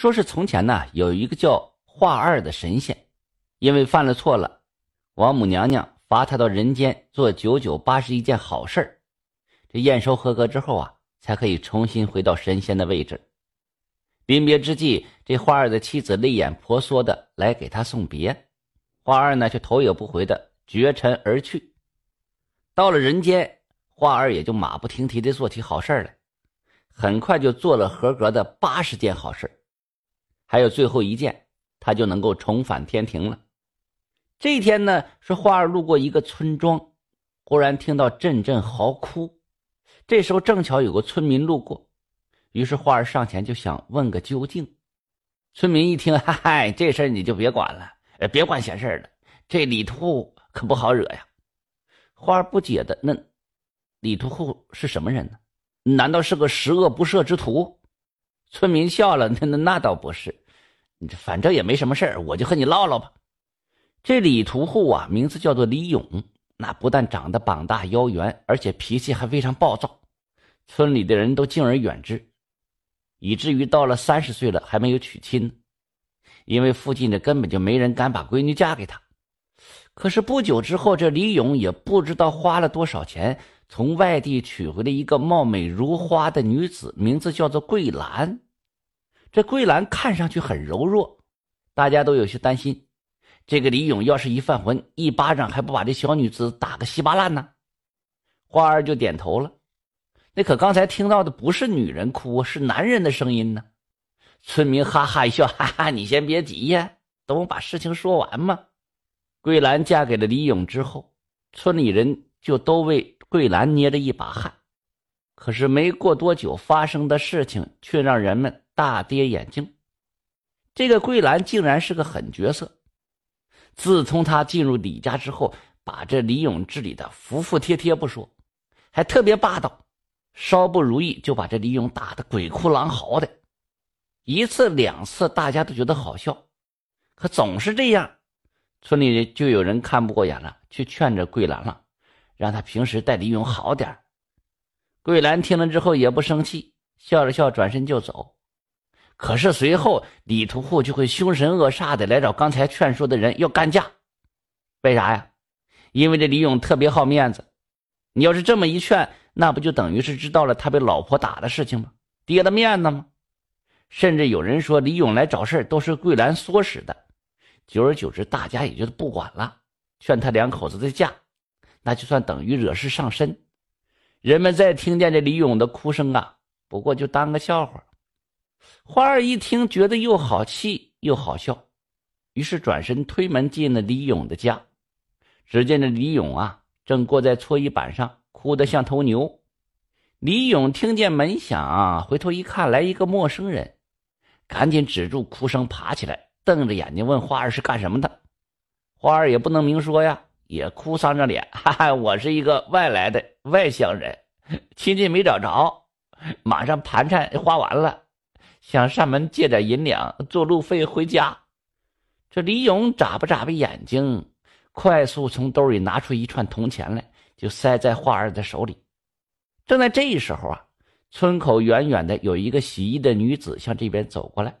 说是从前呢，有一个叫华二的神仙，因为犯了错了，王母娘娘罚他到人间做九九八十一件好事，这验收合格之后啊，才可以重新回到神仙的位置。临别之际，这花二的妻子泪眼婆娑的来给他送别，花二呢却头也不回的绝尘而去。到了人间，花二也就马不停蹄的做起好事来，很快就做了合格的八十件好事还有最后一件，他就能够重返天庭了。这一天呢，是花儿路过一个村庄，忽然听到阵阵嚎哭，这时候正巧有个村民路过。于是花儿上前就想问个究竟，村民一听，嗨嗨，这事儿你就别管了，别管闲事了。这李屠户可不好惹呀。花儿不解的，那李屠户是什么人呢？难道是个十恶不赦之徒？村民笑了，那那那倒不是，你这反正也没什么事，我就和你唠唠吧。这李屠户啊，名字叫做李勇，那不但长得膀大腰圆，而且脾气还非常暴躁，村里的人都敬而远之。以至于到了三十岁了还没有娶亲，因为附近的根本就没人敢把闺女嫁给他。可是不久之后，这李勇也不知道花了多少钱，从外地娶回了一个貌美如花的女子，名字叫做桂兰。这桂兰看上去很柔弱，大家都有些担心，这个李勇要是一犯浑，一巴掌还不把这小女子打个稀巴烂呢？花儿就点头了。那可刚才听到的不是女人哭，是男人的声音呢。村民哈哈一笑，哈哈，你先别急呀，等我把事情说完嘛。桂兰嫁给了李勇之后，村里人就都为桂兰捏着一把汗。可是没过多久，发生的事情却让人们大跌眼镜。这个桂兰竟然是个狠角色。自从她进入李家之后，把这李勇治理的服服帖帖不说，还特别霸道。稍不如意，就把这李勇打得鬼哭狼嚎的。一次两次，大家都觉得好笑，可总是这样，村里就有人看不过眼了，去劝着桂兰了，让他平时待李勇好点桂兰听了之后也不生气，笑了笑，转身就走。可是随后李屠户就会凶神恶煞的来找刚才劝说的人要干架。为啥呀？因为这李勇特别好面子，你要是这么一劝。那不就等于是知道了他被老婆打的事情吗？跌了面子吗？甚至有人说李勇来找事都是桂兰唆使的。久而久之，大家也就不管了，劝他两口子的架，那就算等于惹事上身。人们再听见这李勇的哭声啊，不过就当个笑话。花儿一听，觉得又好气又好笑，于是转身推门进了李勇的家。只见这李勇啊，正坐在搓衣板上。哭得像头牛，李勇听见门响，回头一看，来一个陌生人，赶紧止住哭声，爬起来，瞪着眼睛问花儿是干什么的。花儿也不能明说呀，也哭丧着脸，哈哈，我是一个外来的外乡人，亲戚没找着，马上盘缠花完了，想上门借点银两做路费回家。这李勇眨巴眨巴眼睛，快速从兜里拿出一串铜钱来。就塞在花儿的手里。正在这时候啊，村口远远的有一个洗衣的女子向这边走过来。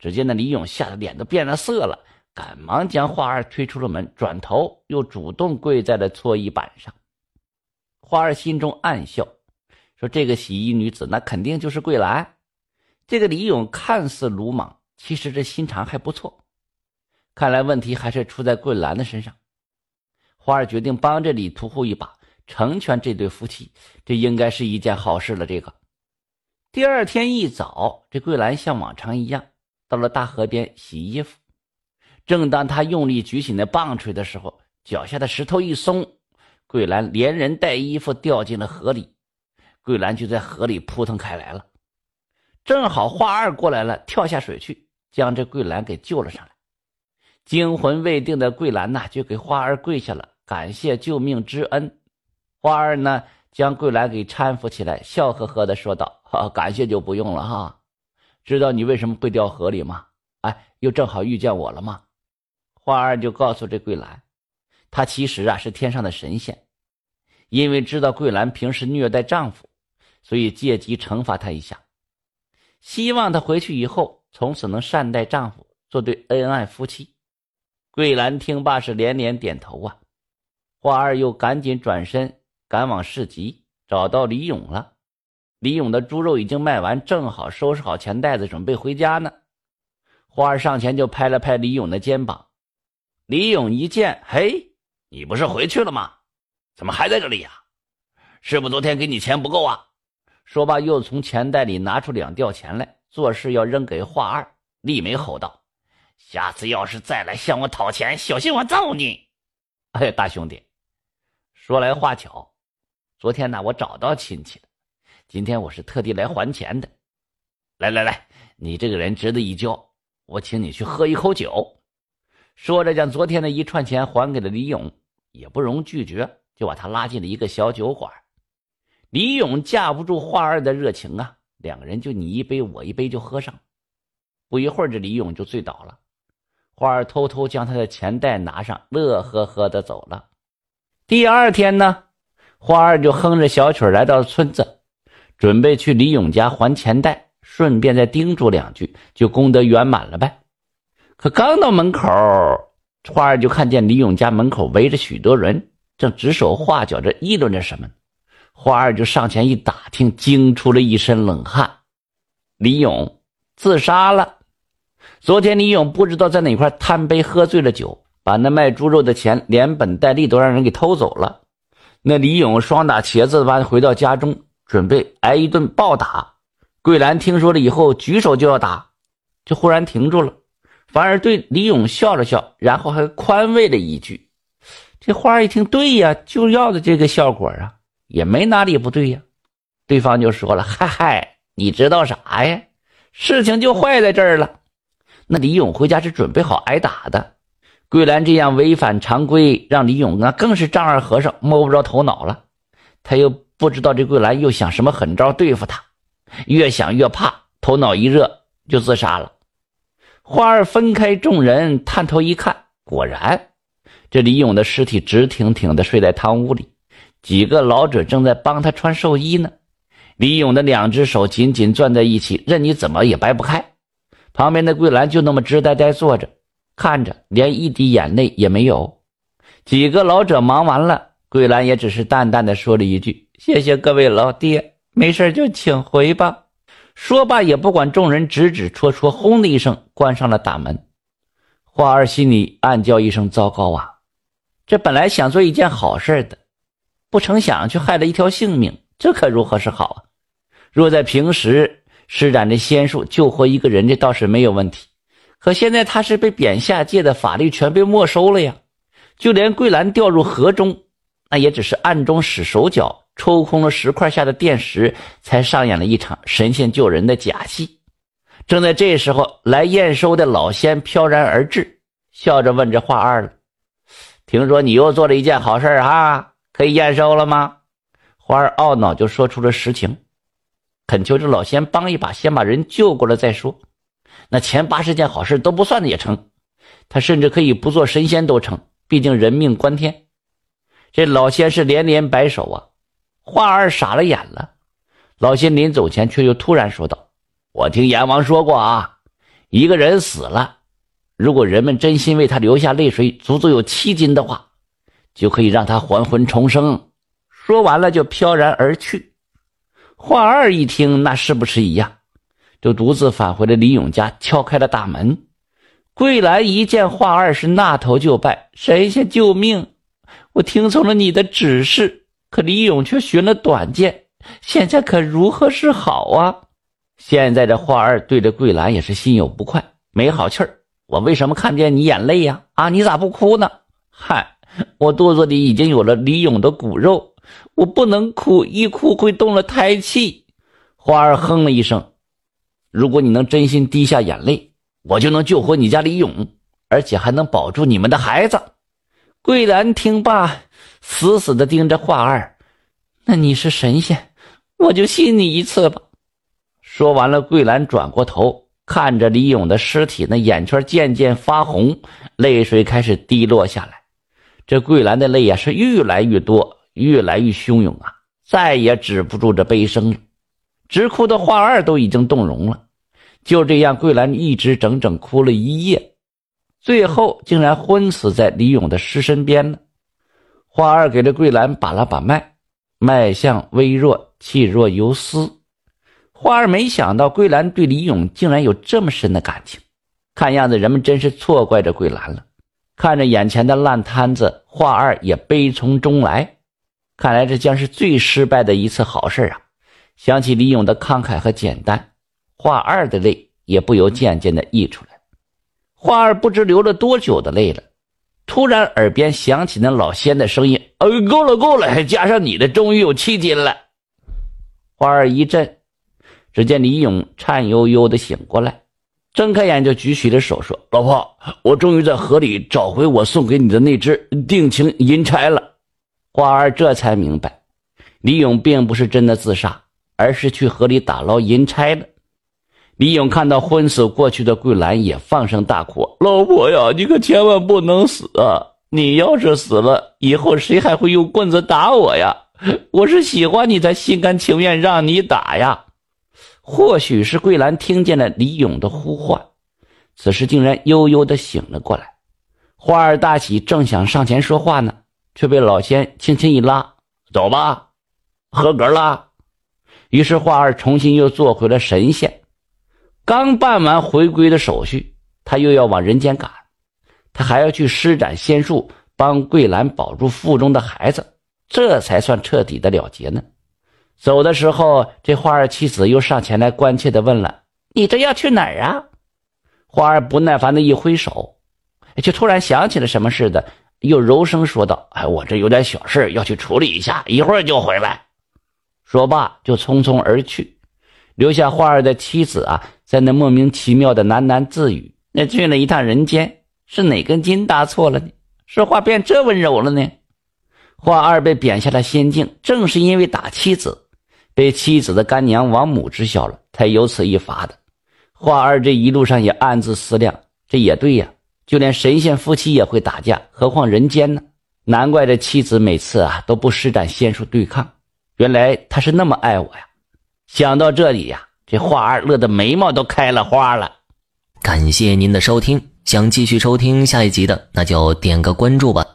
只见那李勇吓得脸都变了色了，赶忙将花儿推出了门，转头又主动跪在了搓衣板上。花儿心中暗笑，说：“这个洗衣女子那肯定就是桂兰。”这个李勇看似鲁莽，其实这心肠还不错。看来问题还是出在桂兰的身上。花儿决定帮着李屠户一把，成全这对夫妻，这应该是一件好事了。这个第二天一早，这桂兰像往常一样到了大河边洗衣服。正当他用力举起那棒槌的时候，脚下的石头一松，桂兰连人带衣服掉进了河里。桂兰就在河里扑腾开来了。正好花二过来了，跳下水去，将这桂兰给救了上来。惊魂未定的桂兰呐，就给花儿跪下了。感谢救命之恩，花儿呢将桂兰给搀扶起来，笑呵呵的说道：“哈，感谢就不用了哈。知道你为什么会掉河里吗？哎，又正好遇见我了吗？”花儿就告诉这桂兰，她其实啊是天上的神仙，因为知道桂兰平时虐待丈夫，所以借机惩罚她一下，希望她回去以后从此能善待丈夫，做对恩爱夫妻。桂兰听罢是连连点头啊。花二又赶紧转身赶往市集，找到李勇了。李勇的猪肉已经卖完，正好收拾好钱袋子，准备回家呢。花儿上前就拍了拍李勇的肩膀。李勇一见，嘿，你不是回去了吗？怎么还在这里呀？是不昨天给你钱不够啊？说罢，又从钱袋里拿出两吊钱来，做事要扔给华二。丽梅吼道：“下次要是再来向我讨钱，小心我揍你！”哎，大兄弟，说来话巧，昨天呢，我找到亲戚了，今天我是特地来还钱的。来来来，你这个人值得一交，我请你去喝一口酒。说着，将昨天的一串钱还给了李勇，也不容拒绝，就把他拉进了一个小酒馆。李勇架不住华二的热情啊，两个人就你一杯我一杯就喝上。不一会儿，这李勇就醉倒了。花儿偷偷将他的钱袋拿上，乐呵呵的走了。第二天呢，花儿就哼着小曲来到村子，准备去李勇家还钱袋，顺便再叮嘱两句，就功德圆满了呗。可刚到门口，花儿就看见李勇家门口围着许多人，正指手画脚着议论着什么。花儿就上前一打听，惊出了一身冷汗。李勇自杀了。昨天李勇不知道在哪块贪杯喝醉了酒，把那卖猪肉的钱连本带利都让人给偷走了。那李勇双打茄子般回到家中，准备挨一顿暴打。桂兰听说了以后，举手就要打，就忽然停住了，反而对李勇笑了笑，然后还宽慰了一句。这花一听，对呀，就要的这个效果啊。也没哪里不对呀，对方就说了：“嗨嗨，你知道啥呀？事情就坏在这儿了。那李勇回家是准备好挨打的。桂兰这样违反常规，让李勇那更是丈二和尚摸不着头脑了。他又不知道这桂兰又想什么狠招对付他，越想越怕，头脑一热就自杀了。花儿分开众人，探头一看，果然，这李勇的尸体直挺挺的睡在堂屋里。几个老者正在帮他穿寿衣呢，李勇的两只手紧紧攥在一起，任你怎么也掰不开。旁边的桂兰就那么直呆呆坐着，看着，连一滴眼泪也没有。几个老者忙完了，桂兰也只是淡淡的说了一句：“谢谢各位老爹，没事就请回吧。”说罢，也不管众人指指戳戳，轰的一声关上了大门。花儿心里暗叫一声：“糟糕啊！这本来想做一件好事的。”不成想，却害了一条性命，这可如何是好啊？若在平时施展这仙术救活一个人，这倒是没有问题。可现在他是被贬下界的法力全被没收了呀，就连桂兰掉入河中，那也只是暗中使手脚，抽空了石块下的电石，才上演了一场神仙救人的假戏。正在这时候，来验收的老仙飘然而至，笑着问着华二了：“听说你又做了一件好事啊？”可以验收了吗？花儿懊恼就说出了实情，恳求这老仙帮一把，先把人救过来再说。那前八十件好事都不算的也成，他甚至可以不做神仙都成，毕竟人命关天。这老仙是连连摆手啊，花儿傻了眼了。老仙临走前却又突然说道：“我听阎王说过啊，一个人死了，如果人们真心为他流下泪水，足足有七斤的话。”就可以让他还魂重生。说完了，就飘然而去。华二一听，那是不是一样？就独自返回了李勇家，敲开了大门。桂兰一见华二，是那头就拜：“神仙救命！我听从了你的指示，可李勇却寻了短见，现在可如何是好啊？”现在这花儿对着桂兰也是心有不快，没好气儿。我为什么看见你眼泪呀？啊，你咋不哭呢？嗨！我肚子里已经有了李勇的骨肉，我不能哭，一哭会动了胎气。花儿哼了一声：“如果你能真心滴下眼泪，我就能救活你家李勇，而且还能保住你们的孩子。”桂兰听罢，死死地盯着华二：“那你是神仙，我就信你一次吧。”说完了，桂兰转过头看着李勇的尸体，那眼圈渐渐发红，泪水开始滴落下来。这桂兰的泪呀，是越来越多，越来越汹涌啊，再也止不住这悲声了，直哭的华二都已经动容了。就这样，桂兰一直整整哭了一夜，最后竟然昏死在李勇的尸身边了。花二给这桂兰把了把脉，脉象微弱，气若游丝。花二没想到桂兰对李勇竟然有这么深的感情，看样子人们真是错怪着桂兰了。看着眼前的烂摊子，花二也悲从中来。看来这将是最失败的一次好事啊！想起李勇的慷慨和简单。花二的泪也不由渐渐的溢出来，花二不知流了多久的泪了。突然耳边响起那老仙的声音：“哎，够了够了，加上你的，终于有七斤了。”花儿一震，只见李勇颤悠悠的醒过来，睁开眼就举起了手说：“老婆，我终于在河里找回我送给你的那只定情银钗了。”花儿这才明白，李勇并不是真的自杀，而是去河里打捞银钗了。李勇看到昏死过去的桂兰，也放声大哭：“老婆呀，你可千万不能死啊！你要是死了，以后谁还会用棍子打我呀？我是喜欢你才心甘情愿让你打呀！”或许是桂兰听见了李勇的呼唤，此时竟然悠悠的醒了过来。花儿大喜，正想上前说话呢，却被老仙轻轻一拉：“走吧，合格了。”于是花儿重新又做回了神仙。刚办完回归的手续，他又要往人间赶，他还要去施展仙术，帮桂兰保住腹中的孩子，这才算彻底的了结呢。走的时候，这花儿妻子又上前来关切的问了：“你这要去哪儿啊？”花儿不耐烦的一挥手，却突然想起了什么似的，又柔声说道：“哎，我这有点小事要去处理一下，一会儿就回来。”说罢就匆匆而去，留下花儿的妻子啊。在那莫名其妙的喃喃自语，那去了一趟人间，是哪根筋搭错了呢？说话变这温柔了呢？花二被贬下了仙境，正是因为打妻子，被妻子的干娘王母知晓了，才有此一罚的。花二这一路上也暗自思量，这也对呀，就连神仙夫妻也会打架，何况人间呢？难怪这妻子每次啊都不施展仙术对抗，原来他是那么爱我呀！想到这里呀。这花儿乐得眉毛都开了花了。感谢您的收听，想继续收听下一集的，那就点个关注吧。